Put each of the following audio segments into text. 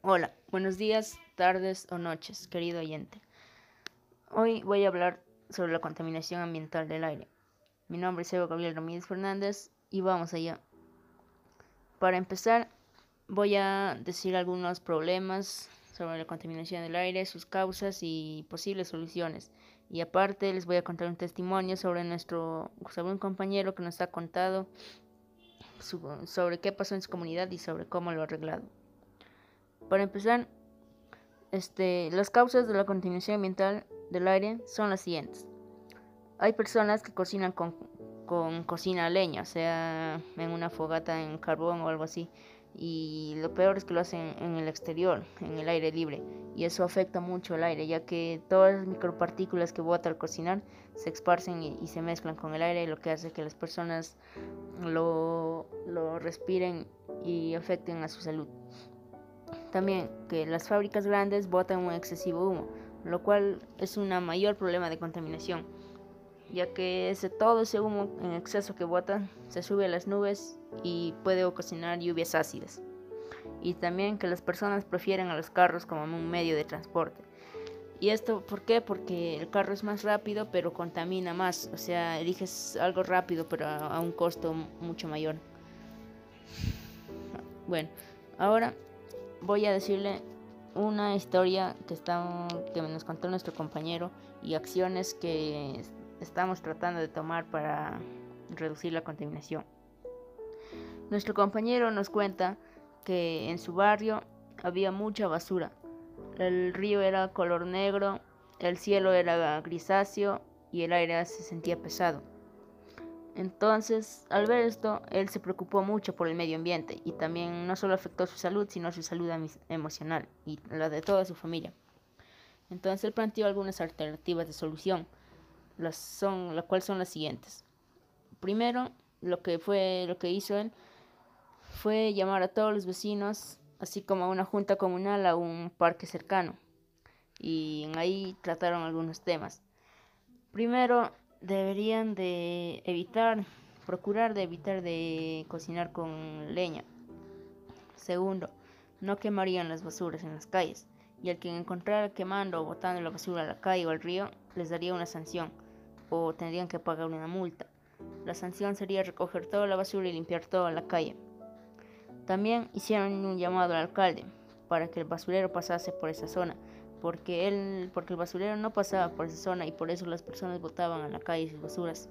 Hola, buenos días, tardes o noches, querido oyente. Hoy voy a hablar sobre la contaminación ambiental del aire. Mi nombre es Evo Gabriel Ramírez Fernández y vamos allá. Para empezar, voy a decir algunos problemas sobre la contaminación del aire, sus causas y posibles soluciones. Y aparte les voy a contar un testimonio sobre nuestro, sobre un compañero que nos ha contado sobre qué pasó en su comunidad y sobre cómo lo ha arreglado. Para empezar, este, las causas de la contaminación ambiental del aire son las siguientes. Hay personas que cocinan con, con cocina a leña, sea, en una fogata en carbón o algo así. Y lo peor es que lo hacen en el exterior, en el aire libre. Y eso afecta mucho el aire, ya que todas las micropartículas que bota al cocinar se esparcen y, se mezclan con el aire, lo que hace que las personas lo, lo respiren y afecten a su salud. También que las fábricas grandes botan un excesivo humo, lo cual es un mayor problema de contaminación, ya que ese, todo ese humo en exceso que botan se sube a las nubes y puede ocasionar lluvias ácidas. Y también que las personas prefieren a los carros como un medio de transporte. ¿Y esto por qué? Porque el carro es más rápido pero contamina más. O sea, eliges algo rápido pero a un costo mucho mayor. Bueno, ahora voy a decirle una historia que, está, que nos contó nuestro compañero y acciones que estamos tratando de tomar para reducir la contaminación. Nuestro compañero nos cuenta que en su barrio había mucha basura. El río era color negro, el cielo era grisáceo y el aire se sentía pesado. Entonces, al ver esto, él se preocupó mucho por el medio ambiente y también no solo afectó su salud, sino su salud emocional y la de toda su familia. Entonces, él planteó algunas alternativas de solución, las cuales son las siguientes. Primero, lo que fue lo que hizo él fue llamar a todos los vecinos, así como a una junta comunal a un parque cercano. Y ahí trataron algunos temas. Primero, deberían de evitar, procurar de evitar de cocinar con leña. Segundo, no quemarían las basuras en las calles y al quien encontrara quemando o botando la basura a la calle o al río les daría una sanción o tendrían que pagar una multa. La sanción sería recoger toda la basura y limpiar toda la calle. También hicieron un llamado al alcalde para que el basurero pasase por esa zona porque, él, porque el basurero no pasaba por esa zona y por eso las personas botaban a la calle sus basuras.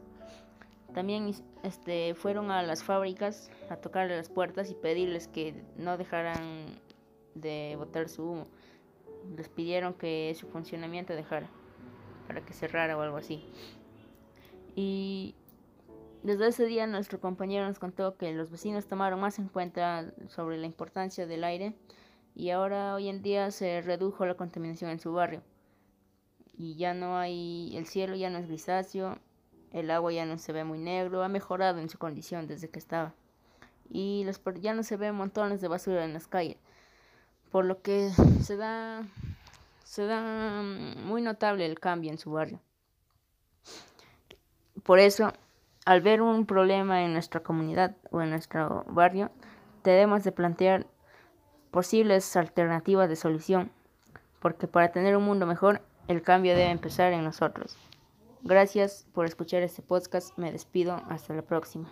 También este, fueron a las fábricas a tocarle las puertas y pedirles que no dejaran de botar su humo. Les pidieron que su funcionamiento dejara, para que cerrara o algo así. Y desde ese día nuestro compañero nos contó que los vecinos tomaron más en cuenta sobre la importancia del aire y ahora hoy en día se redujo la contaminación en su barrio. Y ya no hay el cielo ya no es grisáceo el agua ya no se ve muy negro ha mejorado en su condición desde que estaba. Y los, ya no se ven montones de basura en las calles por lo que se da se da muy notable el cambio en su barrio. Por eso al ver un problema en nuestra comunidad o en nuestro barrio debemos de plantear posibles alternativas de solución, porque para tener un mundo mejor, el cambio debe empezar en nosotros. Gracias por escuchar este podcast, me despido, hasta la próxima.